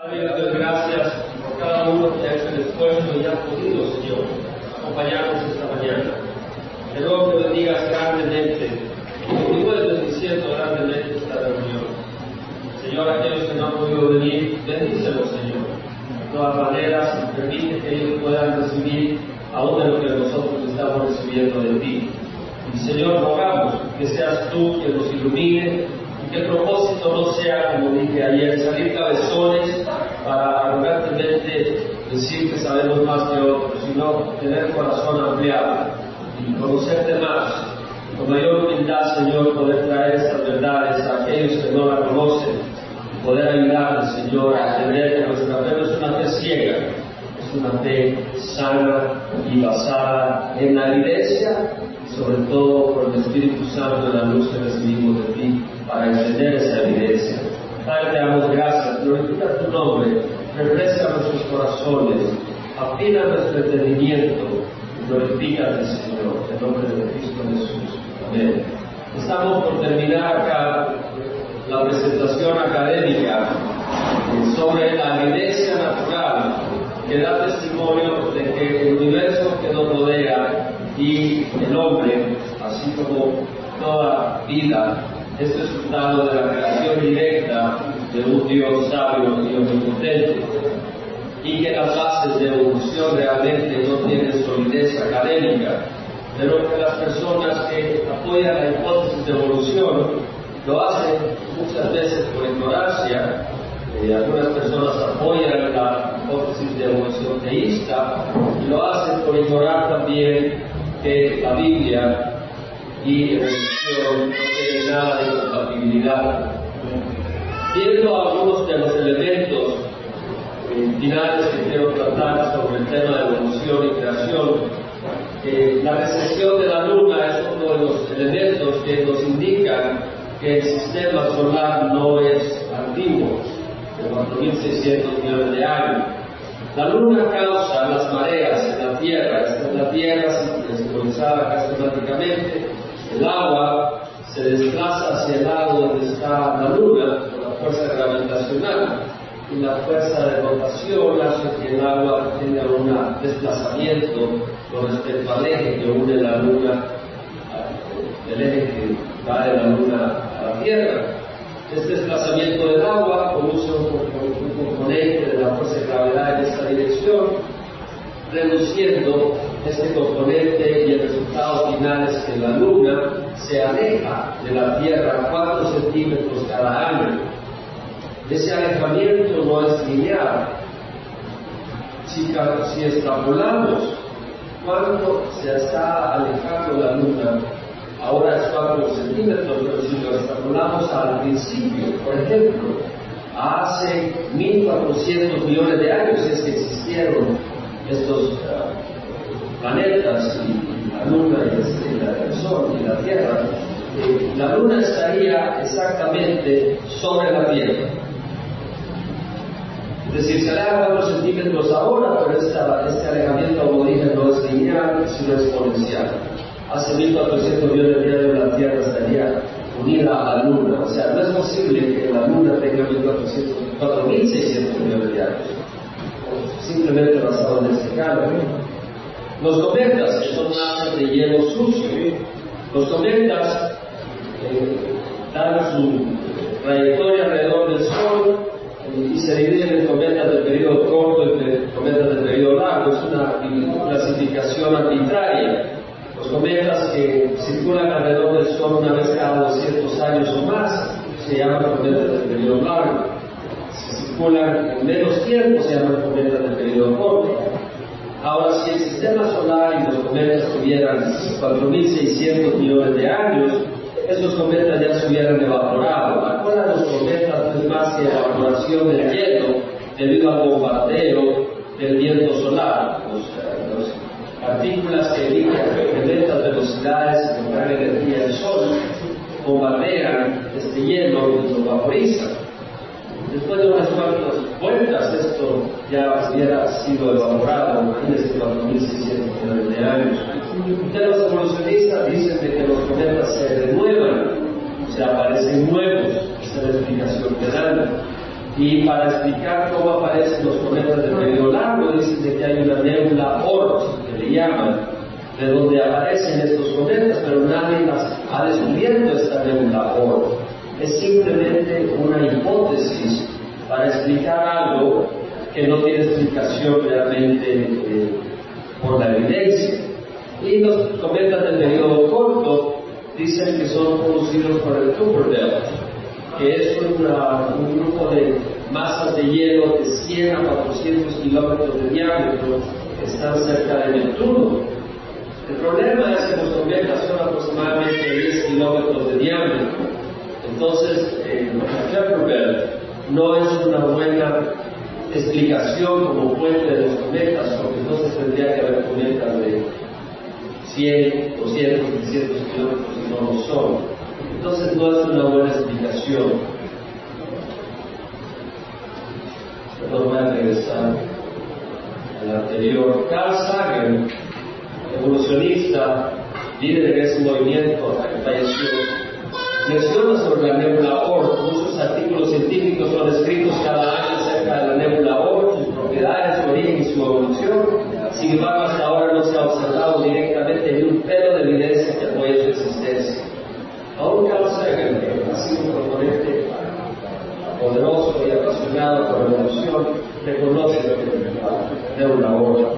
Padre, doy gracias por cada uno que ha hecho el esfuerzo y ha podido, Señor, acompañarnos esta mañana. Te ruego que bendigas grandemente, y continúes bendiciendo grandemente esta reunión. Señor, aquellos que no han podido venir, bendícelos, Señor. De todas maneras, permite que ellos puedan recibir aún de lo que nosotros estamos recibiendo de ti. Y Señor, rogamos que seas tú quien nos ilumine que el propósito no sea, como dije ayer, salir cabezones para arrogantemente decir que sabemos más que otros, sino tener corazón ampliado y conocerte más. Con mayor humildad, Señor, poder traer estas verdades a aquellos que no la conocen, poder ayudarles, Señor, a entender que nuestra fe no es una fe ciega, es una fe sana y basada en la evidencia sobre todo por el Espíritu Santo en la luz que recibimos de ti para entender esa evidencia. Padre, te damos gracias, glorifica tu nombre, refresca nuestros corazones, afina nuestro entendimiento glorifícate, Señor, en nombre de Cristo Jesús. Amén. Estamos por terminar acá la presentación académica sobre la evidencia natural que da testimonio de que el universo que nos rodea y el hombre, así como toda vida, es resultado de la creación directa de un Dios sabio y omnipotente, y que las bases de evolución realmente no tienen solidez académica, pero que las personas que apoyan la hipótesis de evolución lo hacen muchas veces por ignorancia, eh, algunas personas apoyan la hipótesis de evolución teísta y lo hacen por ignorar también que la Biblia y no tienen nada de compatibilidad. Viendo algunos de los elementos eh, finales que quiero tratar sobre el tema de evolución y creación, eh, la recesión de la Luna es uno de los elementos que nos indican que el sistema solar no es antiguo, de 4.600 millones de años. La Luna causa las mareas en la Tierra, esta es la Tierra simbolizada acá esquemáticamente, el agua se desplaza hacia el lado donde está la Luna por la fuerza gravitacional y la fuerza de rotación hace que el agua tenga un desplazamiento con respecto al eje que une la Luna, el eje que va de la Luna a la Tierra. Este desplazamiento del agua produce un componente de la fuerza de gravedad en esta dirección, reduciendo este componente y el resultado final es que la Luna se aleja de la Tierra 4 centímetros cada año. Ese alejamiento no es lineal. Si, si extrapolamos cuánto se está alejando la Luna, ahora es 4 centímetros, pero si lo extrapolamos al principio, por ejemplo, hace 1400 millones de años es que existieron estos uh, planetas y la Luna y el, el, Sol y la Tierra, eh, la Luna estaría exactamente sobre la Tierra. Es decir, se aleja 4 centímetros ahora, pero este alejamiento a origen no es lineal, sino exponencial. Hace 1400 millones de años la Tierra estaría unida a la Luna. O sea, no es posible que la Luna tenga 4.600 millones de años. Simplemente basado en este cálculo. Los cometas, que son masas de hielo sucio, los cometas dan su trayectoria alrededor del Sol eh, y se dividen en cometas de periodo corto y cometas de periodo largo. Es una clasificación arbitraria. Los cometas que circulan alrededor del Sol una vez cada 200 años o más se llaman cometas de periodo largo. Si circulan en menos tiempo se llaman cometas de periodo corto. Ahora, si el sistema solar y los cometas tuvieran 4.600 millones de años, esos cometas ya se hubieran evaporado. Ahora los cometas es más que evaporación del hielo debido al bombardeo del viento solar. Los, los partículas que emiten de altas velocidades con gran energía del sol bombardean este hielo y lo vaporizan. Después de unas cuantas vueltas, esto ya hubiera sido evaporado, imagínense 4.600 millones de años. Ustedes los evolucionistas dicen de que los cometas se renuevan, o sea, aparecen nuevos, esa es la explicación que dan. Y para explicar cómo aparecen los cometas de medio largo, dicen que hay una nebula Oort, que le llaman, de donde aparecen estos cometas, pero nadie ha descubierto esta nebula Oort. Es simplemente una hipótesis para explicar algo que no tiene explicación realmente eh, por la evidencia. Y los cometas del periodo corto dicen que son producidos por el Belt, que es un grupo de masas de hielo de 100 a 400 kilómetros de diámetro que están cerca de Neptuno. El problema es que los cometas son aproximadamente 10 kilómetros de diámetro. Entonces, eh, Cooper Belt no es una buena explicación como fuente de los cometas, porque entonces tendría que haber cometas de 100, 200, 300 kilómetros y no lo son. Entonces no es una buena explicación. Voy a regresar al anterior. Carl Sagan, evolucionista, líder de ese movimiento que falleció, menciona sobre la nebula Oort. Muchos artículos científicos son escritos cada año acerca de la nebula Oort, sus propiedades, su origen y su evolución. Sin embargo, hasta ahora no se ha observado directamente ni un pelo de evidencia que apoye su existencia. Aún que ha sido un proponente poderoso y apasionado por la evolución, reconoce una obra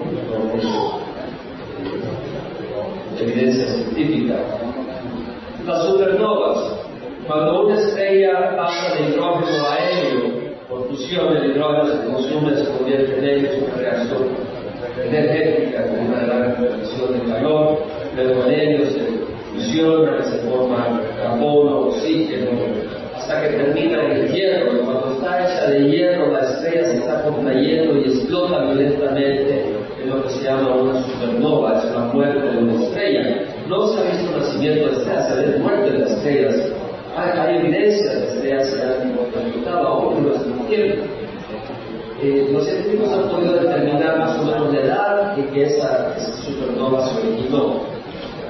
de evidencia científica. Las supernovas, cuando una estrella pasa de hidrógeno a helio, por fusión el hidrógeno se consume, se convierte en helio, es una reacción energética con una gran conversión de calor, luego en ellos se fusiona, se forma carbono, oxígeno, hasta que termina en el hierro. Cuando está hecha de hierro, la estrella se está contrayendo y explota violentamente en lo que se llama una supernova, es la muerte de una estrella. No se ha visto el nacimiento de estrellas, se ve muerte de estrellas. Hay, evidencia de estrellas que han explotado aún en nuestro tiempo. Eh, los científicos han podido determinar más o menos la edad en que esa, supernova se originó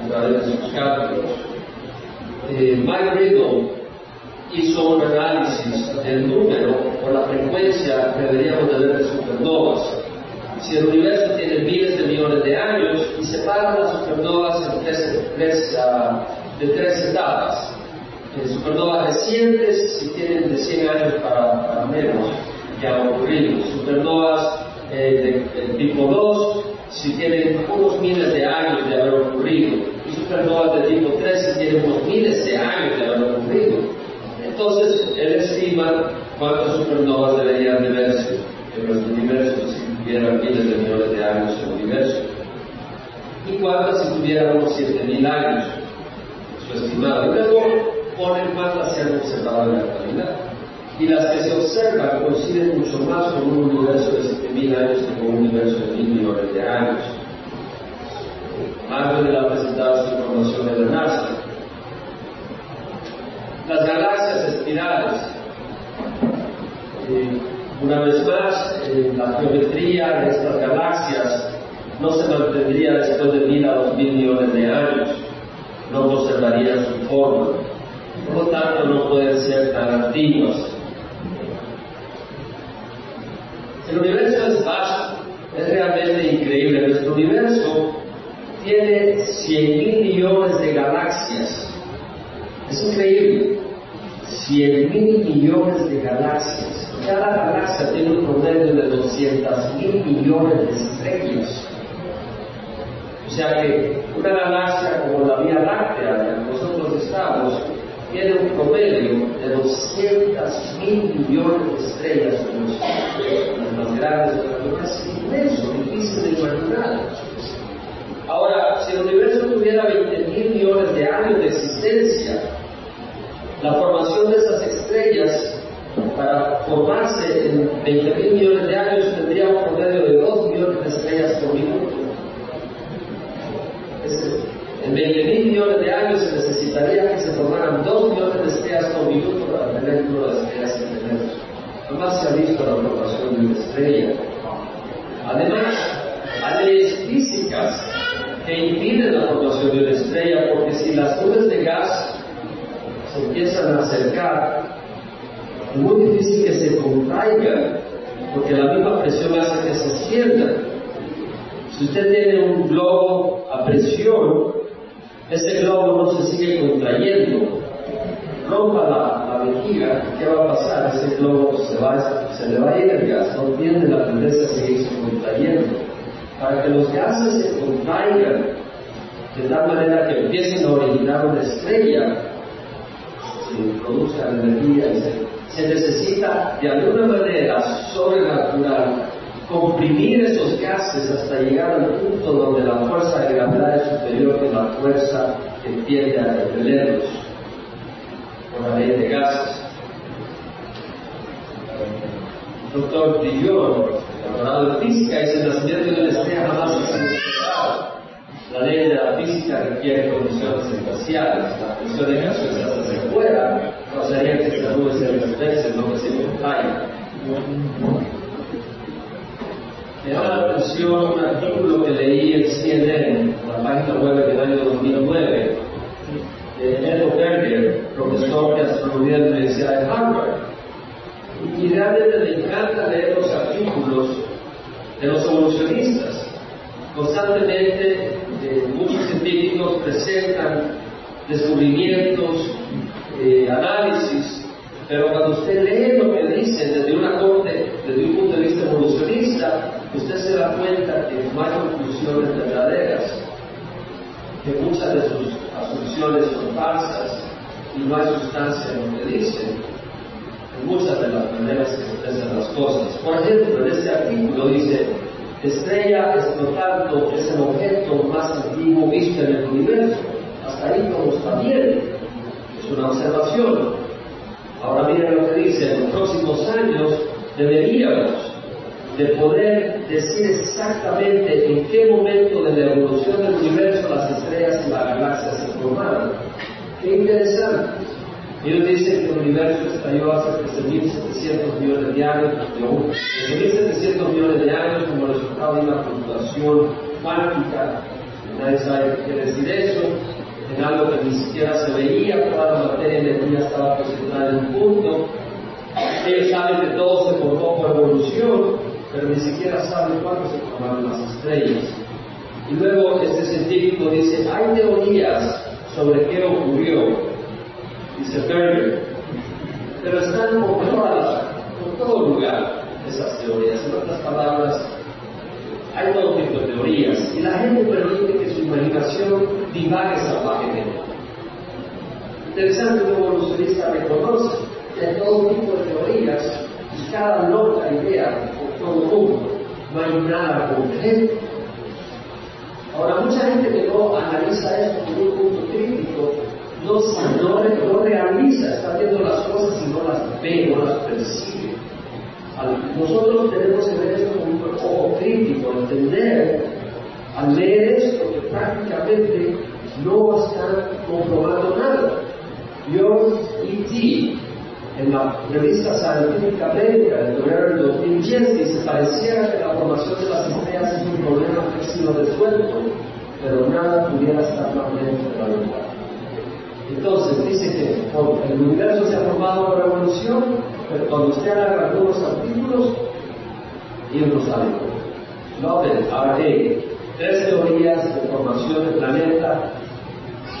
a través de sus cálculos. Eh, Mike Riddle hizo un análisis del número o la frecuencia que deberíamos de ver de supernovas. Si el universo tiene miles de millones de años y separa las supernovas en tres, uh, de tres etapas. Supernovas recientes, si tienen de 100 años para, menos, que han ocurrido. Supernovas eh, de, tipo 2 si tienen unos miles de años de haber ocurrido. Y supernovas de tipo 3 si tienen unos miles de años de haber ocurrido. Entonces, él estima cuántas supernovas deberían de verse en nuestro universo si tuvieran miles de millones de años en el universo. Y cuántas si tuvieran unos 7000 años, su estimado. Ponen cuántas se han observado en la actualidad y las que se observan coinciden mucho más con un universo de 7.000 años que con un universo de mil millones de años. Antes de la presentada esta información de NASA. Las galaxias espirales. Eh, una vez más, eh, la geometría de estas galaxias no se mantendría después de mil a dos mil millones de años, no conservaría su forma. Por lo tanto, no pueden ser tan antiguas. El universo es vasto, es realmente increíble. Nuestro universo tiene 100 mil millones de galaxias. Es increíble. 100 mil millones de galaxias. Cada galaxia tiene un promedio de 200 mil millones de estrellas. O sea que una galaxia como la Vía Láctea, en la que nosotros estamos, tiene un promedio de 200 mil millones de estrellas, las más grandes, es inmenso, difícil de imaginar. Ahora, si el universo tuviera 20 mil millones de años de existencia, la formación de esas estrellas para formarse en 20 mil millones de años tendría un promedio de 2 millones de estrellas por minuto. En 20 mil millones de años se necesitaría que se formaran 2 millones de estrellas por minuto para tener el número de estrellas el universo. Jamás se ha visto la formación de una estrella. Además, hay leyes físicas que impiden la formación de una estrella porque si las nubes de gas se empiezan a acercar es muy difícil que se contraiga, porque la misma presión hace que se sienta. Si usted tiene un globo a presión, ese globo no se sigue contrayendo. Rompa la, la vejiga, ¿qué va a pasar? Ese globo se, va, le va a ir el gas, no tiene la tendencia a seguirse contrayendo. Para que los gases se contraigan de tal manera que empiecen a originar una estrella, se produzca energía se se necesita de alguna manera sobrenatural comprimir esos gases hasta llegar al punto donde la fuerza de gravedad es superior que la fuerza que tiende a repelerlos por la ley de gases. El doctor Dillon, doctorado de física, dice el nacimiento de la estrella se ha La ley de la física requiere condiciones espaciales, la presión de gases se hace fuera pasaría que esta nube se reverse, no que se contraiga. Me llama la atención un artículo que leí en CNN, en la página web del año 2009, de Edo Berger, profesor de astronomía de la Universidad de Harvard. Y realmente me encanta leer los artículos de los evolucionistas. Constantemente eh, muchos científicos presentan descubrimientos, eh, análisis, pero cuando usted lee lo que dicen desde una corte, desde un punto de vista evolucionista, usted se da cuenta que no hay conclusiones verdaderas, que muchas de sus asunciones son falsas no hay sustancia en que dicen, en muchas de las maneras que expresan las cosas. Por ejemplo, en este artículo dice, estrella es por tanto es el objeto más antiguo visto en el universo. Hasta ahí todo está bien una observación. Ahora miren lo que dice, en los próximos años deberíamos de poder decir exactamente en qué momento de la evolución del universo las estrellas y las galaxias se formaron. Qué interesante. Ellos dicen que el universo estalló hace 13.700 millones de años, desde 1.700 millones de años como resultado de una fluctuación cuántica. Nadie sabe qué decir eso en algo que ni siquiera se veía, toda la materia y energía estaba posicionada en un punto. Ellos saben que todo se formó por evolución, pero ni siquiera saben cuándo se formaron las estrellas. Y luego este científico dice, hay teorías sobre qué ocurrió, dice Berger, pero están por, por todo lugar esas teorías. En otras palabras, hay todo tipo de teorías y la gente permite que su imaginación divague salvajemente. Interesante un evolucionista reconoce que hay todo tipo de teorías y cada loca idea por todo el mundo. No hay nada concreto. Ahora, mucha gente que no analiza esto con un punto crítico no, no, no realiza, está viendo las cosas y no las ve, no las percibe. Nosotros tenemos que ver esto con un ojo crítico, entender al leer esto que prácticamente no están comprobando nada. Yo, E.T., en la revista científica médica de febrero del 2010 dice, pareciera que la formación de las estrellas es un problema que ha sido resuelto, pero nada pudiera estar más lejos de la verdad. Entonces dice que el universo se ha formado por evolución, pero cuando usted agarra algunos artículos, ellos no saben. Nobel, RA, tres teorías de formación del planeta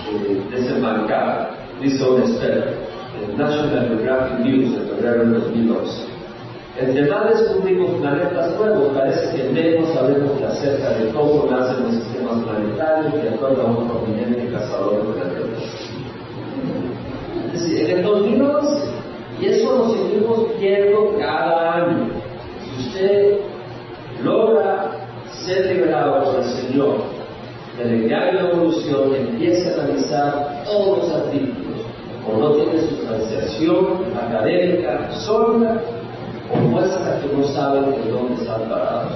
eh, desembarcadas, dice un experto, National Geographic News de febrero del 2012. Entre más descubrimos planetas nuevos, parece que menos sabemos acerca de cómo nacen los sistemas planetarios de acuerdo a un prominente cazador de planetas. Es decir, en el 2011, y eso lo seguimos viendo cada año. Si usted logra ser liberado por el Señor de la evolución, empiece a analizar todos los artículos, o no tiene sustanciación académica sólida, o muestra que no saben de dónde están parados.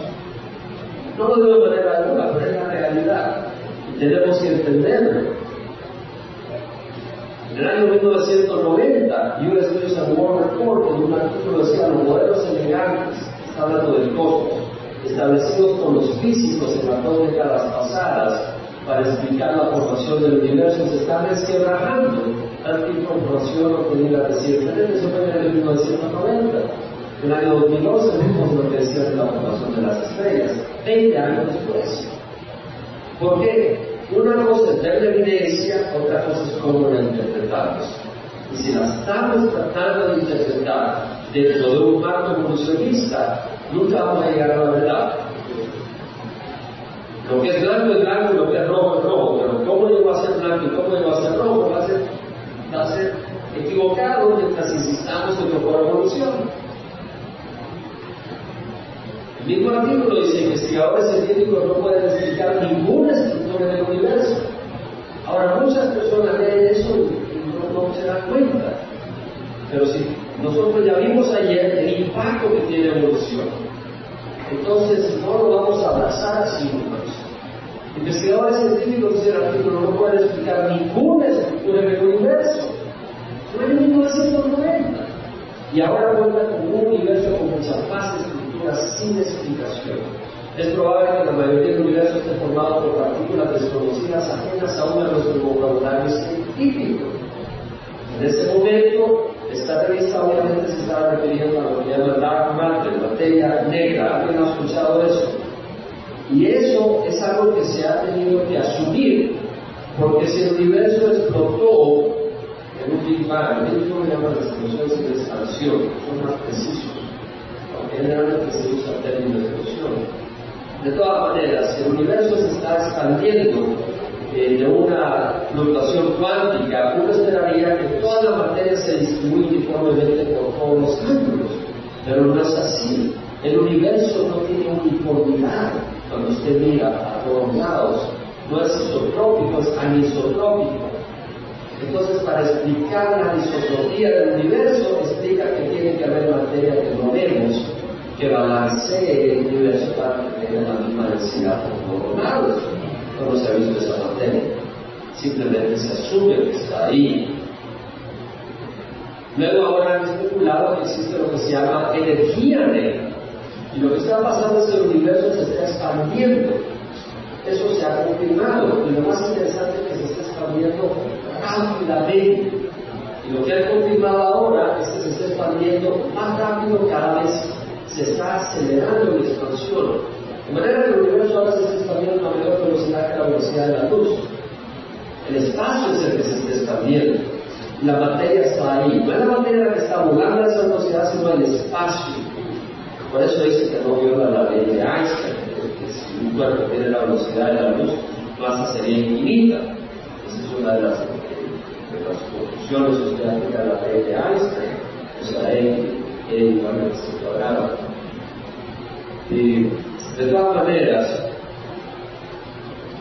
No lo digo de manera alguna, pero es la realidad. Tenemos que entenderlo. En el año 1990, US News and World Report, en un artículo decía los modelos elegantes, está hablando del cosmos, establecidos por los físicos en las dos décadas pasadas para explicar la formación del universo, se están resquebrajando tanta información obtenida recientemente, eso fue en el año 1990. En el año 2011 vimos lo que decía de la formación de las estrellas, 20 años después. ¿Por qué? Una cosa es ver la evidencia, otra cosa es cómo la interpretamos. Y si la estamos tratando de interpretar dentro de un marco evolucionista, nunca vamos a llegar a la verdad. Lo que es blanco es blanco lo que es rojo es rojo, pero cómo llegó a ser blanco y cómo llegó a ser rojo va a ser, va a ser equivocado mientras insistamos en que por evolución. El mismo artículo dice investigadores científicos no pueden explicar ninguna estructura del universo. Ahora, muchas personas leen eso y no, no se dan cuenta. Pero si nosotros ya vimos ayer el impacto que tiene la evolución, entonces no lo vamos a abrazar así. Investigadores científicos dicen el artículo no pueden explicar ninguna estructura en el universo. Fue en 1990. Y ahora cuenta con un universo con muchas estructuras sin explicación. Es probable que la mayoría del universo esté formado por partículas desconocidas ajenas aún a nuestro vocabulario científico. En ese momento, esta revista obviamente se estaba refiriendo a lo que llama dark matter, materia negra. ¿Alguien ha escuchado eso? Y eso es algo que se ha tenido que asumir, porque si el universo explotó en un Big Bang, el mismo llama las explosiones de expansión, son más precisos, aunque generalmente se usa el término de explosión. De todas maneras, si el universo se está expandiendo eh, de una fluctuación cuántica, uno esperaría que toda la materia se distribuye uniformemente por todos los ángulos, pero no es así. El universo no tiene uniformidad cuando usted mira a todos lados. No es isotrópico, es anisotrópico. Entonces, para explicar la isotropía del universo, explica que tiene que haber materia que no vemos, que balancee el universo para que tenga la misma densidad por todos lados. No se ha visto esa materia. Simplemente se asume que está ahí. Luego ahora han especulado que existe lo que se llama energía negra. Y lo que está pasando es que el universo se está expandiendo. Eso se ha confirmado. Y lo más interesante es que se está expandiendo rápidamente. Y lo que ha confirmado ahora es que se está expandiendo más rápido cada vez. Se está acelerando la expansión. De manera que el universo ahora se está expandiendo a mayor velocidad que la velocidad de la luz. El espacio es el que se está expandiendo. La materia está ahí. No es la materia la que está volando a esa velocidad, sino el espacio. Por eso dice que no viola la ley de Einstein, que si un cuerpo tiene la velocidad de la luz, masa sería infinita. Esa es una de las, de las conclusiones que de la ley de Einstein. O sea, E, E igual a C cuadrado. Y de todas maneras,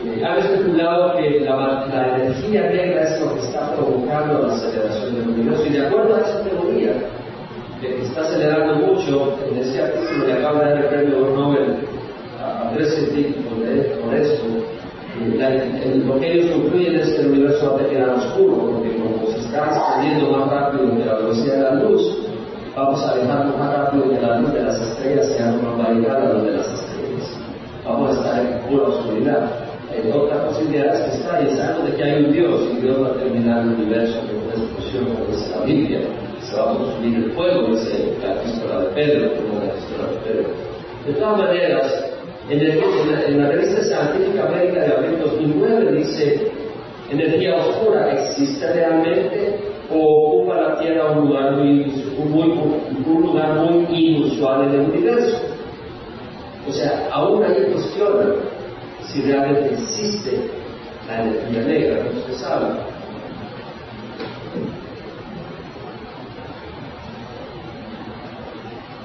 eh, han especulado que la, la, energía negra es lo que está provocando la aceleración del universo. Y de acuerdo a esa teoría, que está acelerando mucho, en ese artículo le acaba de dar el premio Nobel a, a tres científicos por esto, lo que ellos concluyen es que el universo va a quedar oscuro, porque como se está expandiendo más rápido que la velocidad de la luz, vamos a alejarnos más rápido que la luz de las estrellas sea normalidad a la de las estrellas. Vamos a estar en pura oscuridad. Hay otra posibilidad es que está y sabemos de que hay un Dios y Dios va a terminar el universo con una explosión como dice la Biblia. Se va a consumir el fuego, dice la epístola de Pedro, como la epístola de Pedro. De todas maneras, en, la, revista científica América de abril 2009 dice, energía oscura existe realmente o ocupa la Tierra un lugar muy, muy, un lugar muy inusual en el universo. O sea, aún ahí cuestiona si realmente existe la energía negra, no se sabe.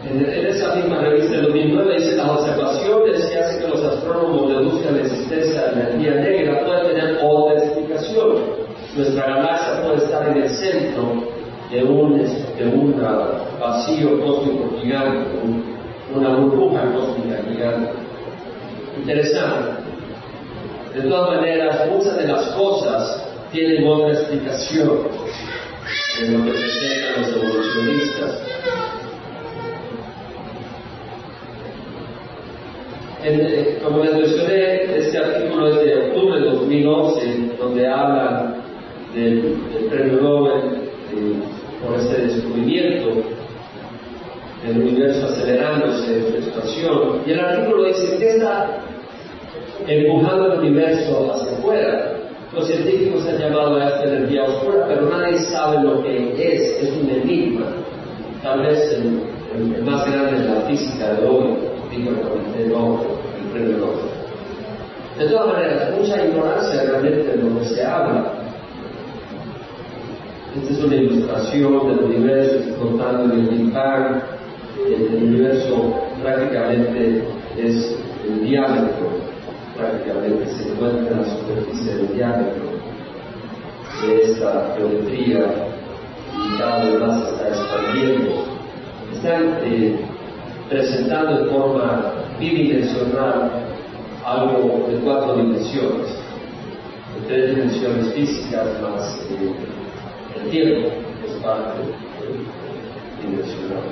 En, en, esa misma revista del 2009 dice las observaciones que hacen que los astrónomos deduzcan la existencia de la energía negra pueden tener otra explicación. Nuestra galaxia puede estar en el centro de un, de un vacío cósmico gigante, un, una burbuja cósmica gigante. Interesante. De todas maneras, muchas de las cosas tienen otra explicación en lo que presentan los evolucionistas. Eh, como les mencioné, este artículo es de octubre de 2011, donde hablan del, premio Nobel por este descubrimiento del universo acelerándose su expansión. Y el artículo dice, ¿qué está empujando el universo hacia afuera? Los científicos han llamado a esta energía oscura, pero nadie sabe lo que es, es un enigma. Tal vez el, más grande de la física de hoy, dijo el premio Nobel. De todas maneras, mucha ignorancia realmente de lo que se habla. Esta es una ilustración del universo contando el Big Bang. El universo prácticamente es el diámetro, prácticamente se encuentra en la superficie del diámetro de esta geometría y cada vez más está expandiendo. Están eh, presentando de forma bidimensional algo de cuatro dimensiones, de tres dimensiones físicas más eh, el tiempo, que es parte dimensional.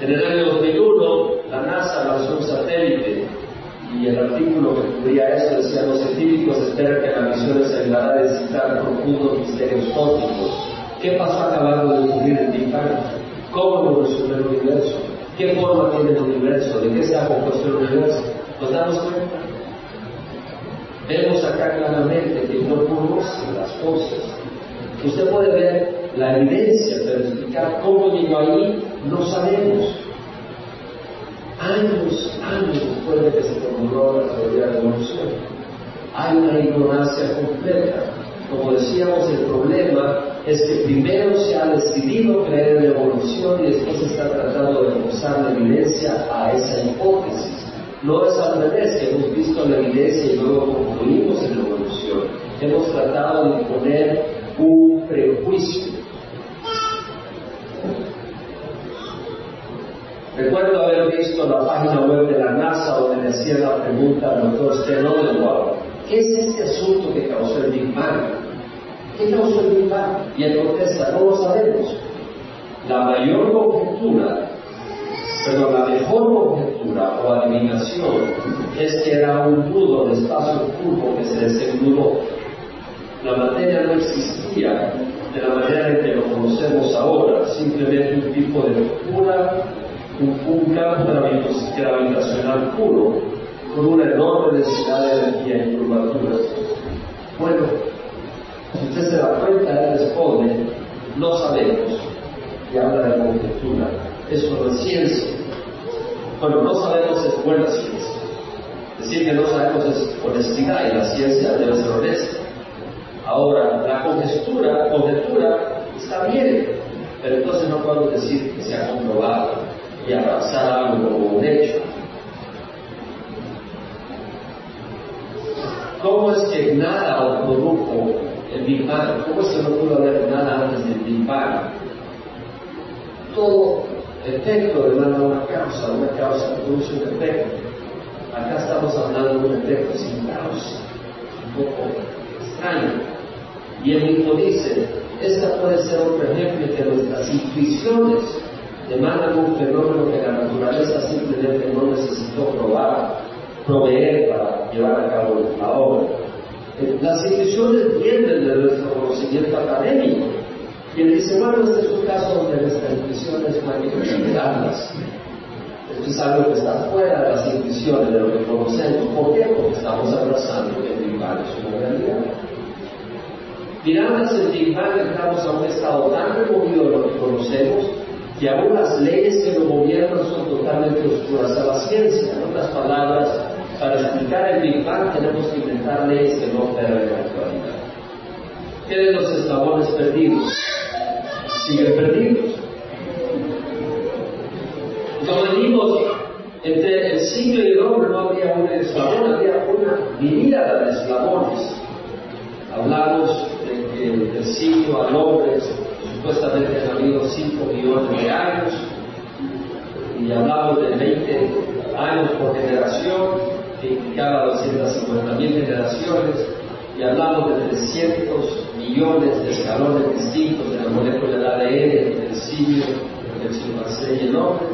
En el año 2001, la NASA lanzó un satélite y el artículo que cubría eso decía los científicos esperan que la misión les ayudará a descifrar profundos misterios cósmicos. ¿Qué pasó acabando de ocurrir en Big Bang? ¿Cómo evolucionó el universo? ¿Qué forma tiene el universo? ¿De qué se ha compuesto el universo? ¿Nos damos cuenta? Vemos acá claramente que no conocen las cosas. Usted puede ver la evidencia, pero explicar cómo llegó ahí, no sabemos. Años, años después de que se formuló la teoría de la evolución, hay una ignorancia completa. Como decíamos, el problema es que primero se ha decidido creer en la evolución y después está tratando de forzar la evidencia a esa hipótesis. No es al revés, hemos visto la evidencia y luego concluimos en la evolución. Hemos tratado de poner un prejuicio. Recuerdo haber visto la página web de la NASA donde me hacía la pregunta al doctor Stenoldenwald, ¿qué es este asunto que causó el Big Bang? ¿Qué Big Bang? Y él contesta, no lo sabemos. La mayor conjetura pero la mejor conjetura o adivinación es que era un nudo de espacio curvo que se desengludó. La materia no existía de la manera en que lo conocemos ahora, simplemente un tipo de pura, un, campo gravitacional puro, con una enorme densidad de energía y curvaturas. Bueno, usted se da cuenta, él responde, no sabemos, y habla de conjetura. Eso no es ciencia. Bueno, no sabemos es buena ciencia. Decir que no sabemos es honestidad y la ciencia debe ser honesta. Ahora, la conjetura, conjetura está bien, pero entonces no podemos decir que se ha comprobado y abrazar algo como un hecho. ¿Cómo es que nada produjo el Big? ¿Cómo que no pudo haber nada antes del Big Bang? Todo efecto demanda una causa, una causa produce un efecto. Acá estamos hablando de un efecto sin causa, un poco extraño. Y el mismo dice, esta puede ser otro ejemplo que nuestras intuiciones demandan un fenómeno que la naturaleza simplemente no necesitó probar, proveer para llevar a cabo la obra. Eh, las intuiciones vienen de nuestro conocimiento académico, y dice, bueno, este es un caso donde nuestra intuición es manifestarlas. Esto es algo que está fuera de las intuiciones, de lo que conocemos. ¿Por qué? Porque estamos abrazando que el Big es una realidad. Mirando el Big estamos a un estado tan removido de lo que conocemos que aún las leyes que lo gobiernan son totalmente oscuras a la ciencia. En otras palabras, para explicar el Big Bang tenemos que inventar leyes que no operan en la actualidad. ¿Qué de los eslabones perdidos? siguen perdidos. Como dijimos, entre el siglo y el hombre no había un eslabón, había una miríada de eslabones. Hablamos de que del siglo al hombre supuestamente han habido 5 millones de años y hablamos de 20 años por generación, que implicaba 250 mil generaciones, y hablamos de 300 millones de escalones distintos de la molécula del ADN del simio, del chimpancé y el hombre,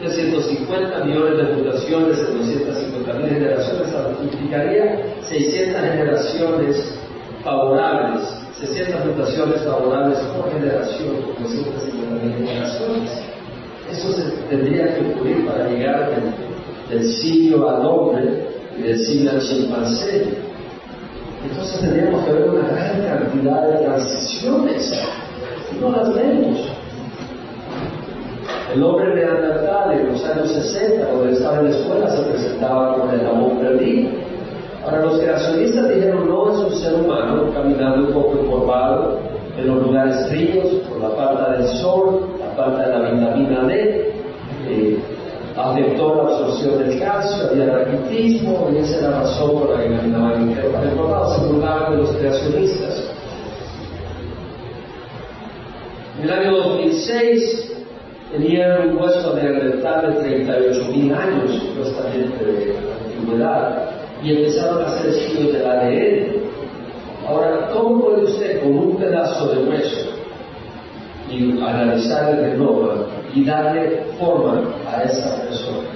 350 millones de mutaciones en 250 mil generaciones, implicaría 600 generaciones favorables, 60 mutaciones favorables por generación, como 150 generaciones. Eso se tendría que ocurrir para llegar del, del simio al hombre y del simio al chimpancé. Entonces tendríamos que ver una gran cantidad de transiciones. Y no las vemos. El hombre neandertal en los años 60, cuando estaba en la escuela, se presentaba con el amor perdido. Ahora los creacionistas dijeron, no es un ser humano caminando un poco encorvado en los lugares fríos por la falta del sol, la falta de la vitamina D, eh, afectó la absorción del calcio, había raquitismo, y esa es la razón por la que caminaban encorvados, se burlaban de los creacionistas. En el año 2006 tenían un hueso neandertal de 38.000 años, supuestamente de antigüedad, y empezaron a hacer estudios del ADN. Ahora, ¿cómo puede usted con un pedazo de hueso y analizar el genoma y darle forma a esa persona?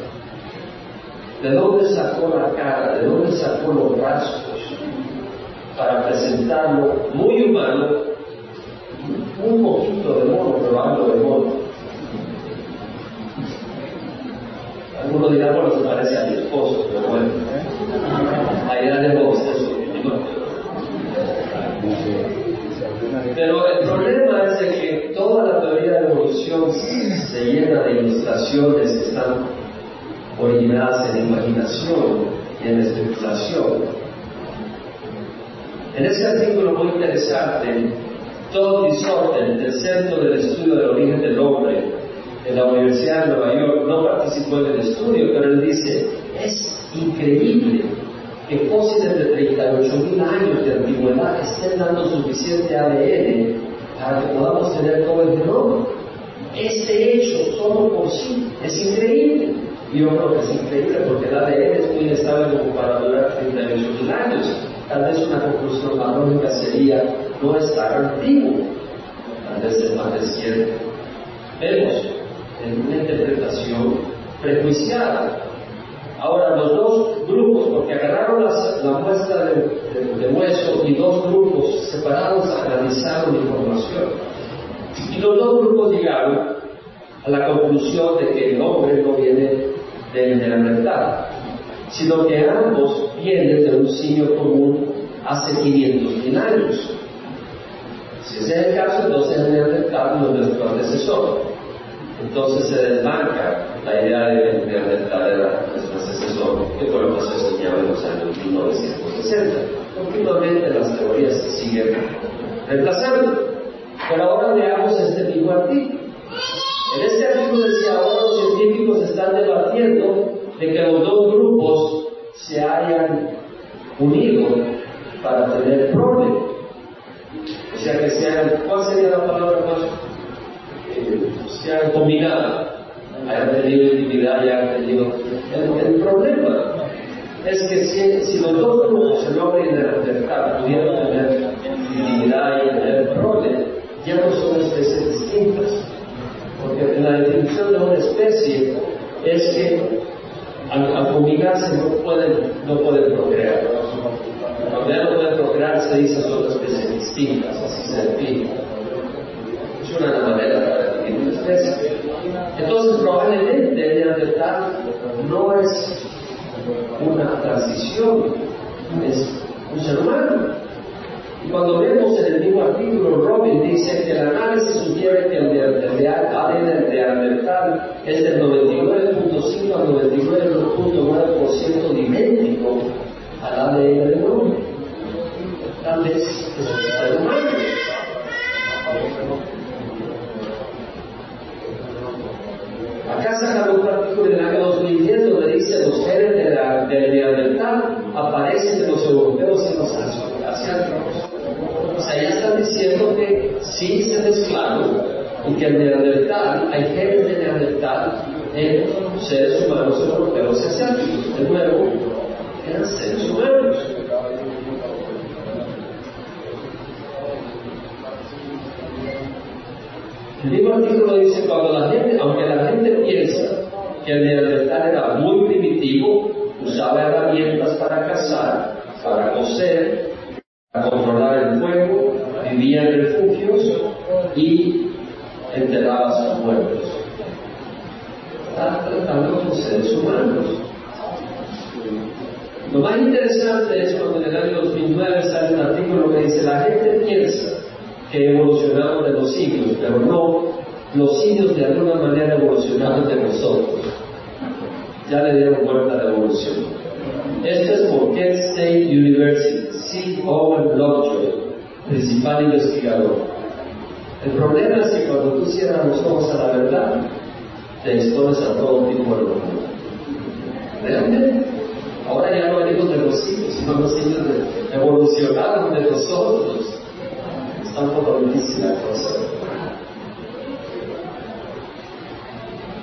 ¿De dónde sacó la cara? ¿De dónde sacó los rasgos? Para presentarlo muy humano, un poquito de mono, pero algo de mono. Algunos dirán, bueno, se parece a mi esposo, pero bueno, ahí la dejo eso. Pero el problema es de que toda la teoría de evolución se llena de ilustraciones que están originadas en imaginación y en especulación. En ese artículo muy interesante, Todd Disorten, del Centro del Estudio del Origen del Hombre, en la Universidad de Nueva York, no participó en el estudio, pero él dice, es increíble que fósiles de 38 mil años de antigüedad estén dando suficiente ADN para que podamos tener todo el genoma. Este hecho solo por sí es increíble. Yo creo que es increíble porque el ADN es muy inestable como para durar 38 mil años. Tal vez una conclusión más lógica sería no estar antiguo, tal vez es más reciente. Vemos en una interpretación prejuiciada Ahora, los dos grupos, porque agarraron la muestra de, hueso y dos grupos separados analizaron la información. Y los dos grupos llegaron a la conclusión de que el hombre no viene del neandertal, sino que ambos vienen de un simio común hace 500.000 años. Si ese es el caso, entonces el neandertal no es nuestro antecesor. Entonces se desbanca la idea de que el neandertal era nuestro antecesor, que fue lo que se enseñaba en los años 1960. Continuamente las teorías se siguen reemplazando. Pero ahora veamos este mismo artículo. En este artículo decía, ahora los científicos están debatiendo de que los dos grupos se hayan unido para tener problemas. O sea, que sean, ¿cuál sería la palabra más? se han combinado, hayan tenido intimidad y hayan tenido. El, problema es que si, los dos grupos, el hombre y el neandertal, pudieran tener intimidad y tener problemas, ya no son especies distintas. Porque la definición de una especie es que al, combinarse no pueden, no pueden procrear. Cuando ya no pueden procrear se dice son especies distintas, así se define. Es una manera para entonces, probablemente el neandertal no es una transición, es un ser humano. Y cuando vemos en el mismo artículo, Robin dice que el análisis sugiere que el ADN del neandertal es del 99.5 al 99.9% idéntico al ADN del hombre. Tal vez es. Acá saca un artículo del año 2010 donde dice los genes de la, del neandertal aparecen en los europeos y los asiáticos. O sea, ya están diciendo que sí se mezclaron y que el neandertal, hay genes de neandertal en seres humanos europeos y asiáticos. De nuevo, eran seres humanos. El mismo artículo dice, cuando la gente, aunque la gente piensa que el neandertal era muy primitivo, usaba herramientas para cazar, para coser, para controlar el fuego, vivía en refugios y enterraba a sus muertos. Está tratando con seres humanos. Lo más interesante es cuando en el año 2009 sale un artículo que dice la gente piensa que evolucionamos de los siglos, pero no, los siglos de alguna manera evolucionaron de nosotros. Ya le dieron vuelta a la evolución. Esto es por Kent State University, C. Owen Lovejoy, principal investigador. El problema es que cuando tú cierras los ojos a la verdad, te expones a todo tipo de locura. ¿Realmente? Ahora ya no venimos de los siglos, sino los siglos de, evolucionaron de nosotros. Cosa.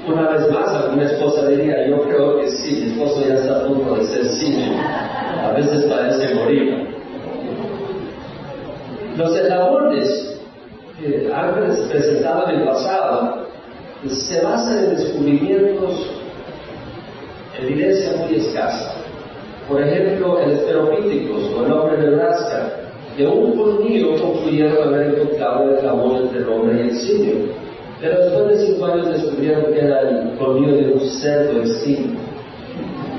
Una vez más, alguna esposa diría, yo creo que sí, mi esposo ya está a punto de ser simio. A veces parece morir. Los eslabones que han presentado en el pasado se basan en descubrimientos, evidencia muy escasa. Por ejemplo, el Esperopíticos o el hombre de Nebraska, de un colmillo concluyeron haber encontrado el eslabón entre el hombre y el simio. Pero después de cinco años descubrieron que era el colmillo de un cerdo extinto.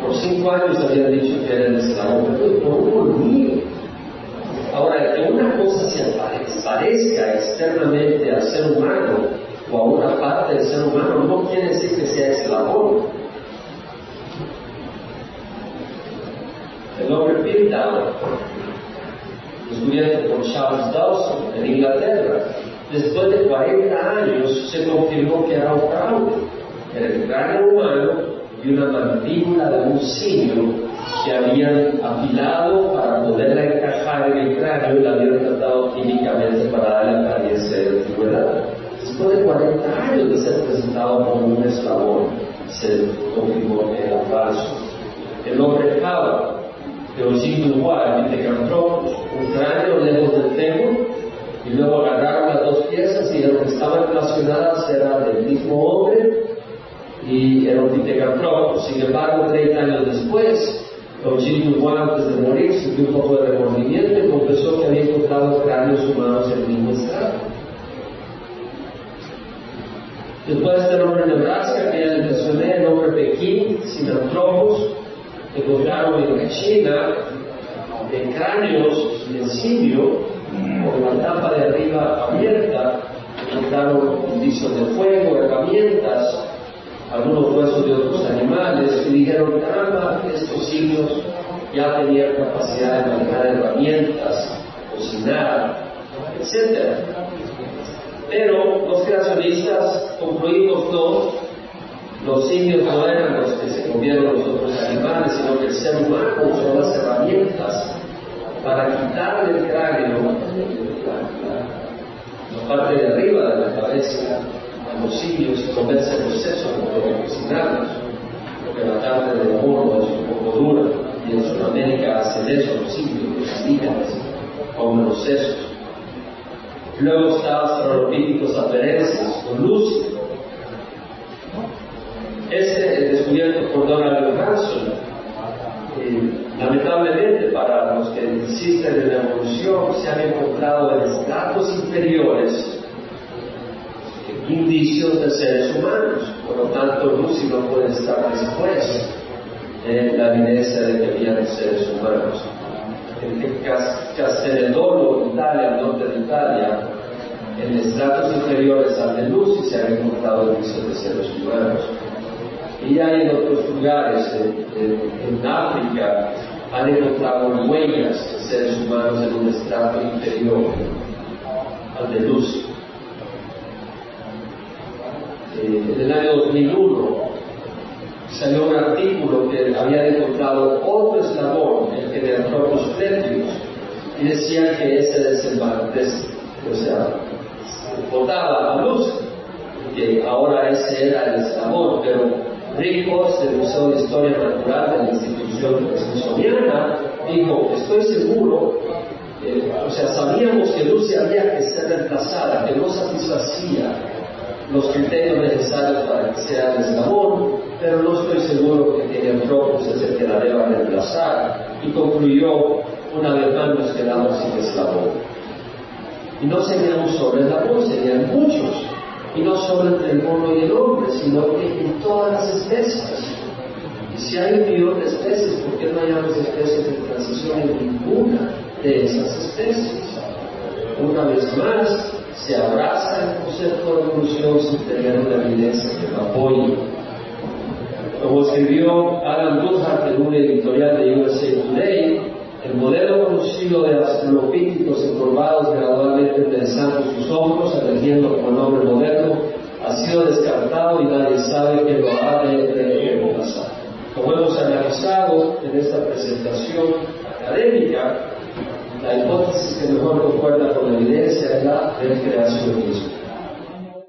Por cinco años habían dicho que era el eslabón, pero por un colmillo. Ahora, que una cosa se parezca externamente al ser humano o a una parte del ser humano no quiere decir que sea eslabón. El hombre Piltdown, descubierto por Charles Dawson en Inglaterra, después de 40 años se confirmó que era un fraude. Era el cráneo humano y una mandíbula de un simio que habían afilado para poderla encajar en el cráneo y la habían tratado químicamente para darle apariencia de antigüedad. Después de 40 años de ser presentado como un eslabón, se confirmó que era falso. El hombre Java, de los signos igual, un cráneo lejos del fémur, y luego agarraron las dos piezas y lo que estaban relacionadas era del mismo hombre y el Pithecanthropus. Sin embargo, 30 años después, Eugene Dubois, antes de morir, sintió un poco de remordimiento y confesó que había encontrado cráneos humanos en el mismo estado. Después este nombre Nebraska, que ya les mencioné, el nombre Pekín, Sinanthropus, encontraron en China de cráneos en simio, con la tapa de arriba abierta, encontraron indicios de fuego, herramientas, algunos huesos de otros animales y dijeron, caramba, estos signos ya tenían capacidad de manejar herramientas, cocinar, etc. Pero los creacionistas concluimos no, los signos no eran los que se comieron los otros animales, sino que el ser humano usó las herramientas para quitarle el cráneo, la parte de arriba de la cabeza, los simios y comerse los sesos como cocinarlos, porque la carne del mono es un poco dura y en Sudamérica hacen eso los simios, los indígenas, comen los sesos. Luego está Australopithecus aperensis con Lucy. Este es descubierto por Donald Johansson. Eh, lamentablemente para los insisten en la evolución se han encontrado en estratos inferiores indicios de seres humanos. Por lo tanto, Lucy no puede estar después en la evidencia de que había seres humanos. En Castelledolo, Italia, al norte de Italia, en estratos inferiores al de Lucy se han encontrado indicios de seres humanos. Y hay en otros lugares, en, África, han encontrado huellas de seres humanos en un estrato inferior al de Lucy. en el año 2001 salió un artículo que había encontrado otro eslabón, el que de Fletrius, y decía que ese es el o sea, botaba a luz, que ahora ese era el eslabón, pero Rick del Museo de Historia Natural de la institución smithsoniana dijo, estoy seguro, eh, o sea, sabíamos que Lucy había que ser reemplazada, que no satisfacía los criterios necesarios para que sea el eslabón, pero no estoy seguro que Antropos es el que la deba reemplazar. Y concluyó una vez más nos quedamos sin eslabón. Y no sería un solo eslabón, serían muchos. Y no solo entre el mono y el hombre, sino que en todas las especies. Y si hay un millón de especies, ¿por qué no hayamos especies de transición en ninguna de esas especies? Una vez más, se abraza el concepto de evolución sin tener una evidencia que lo apoye. Como escribió Alan Durham en un editorial de USA Today, el modelo evolutivo de australopíticos encorvados gradualmente enderezando sus hombros, eligiendo como nombre moderno, ha sido descartado y nadie sabe que lo ha de reemplazar. Como hemos analizado en esta presentación académica, la hipótesis que mejor concuerda con la evidencia es la del creacionismo.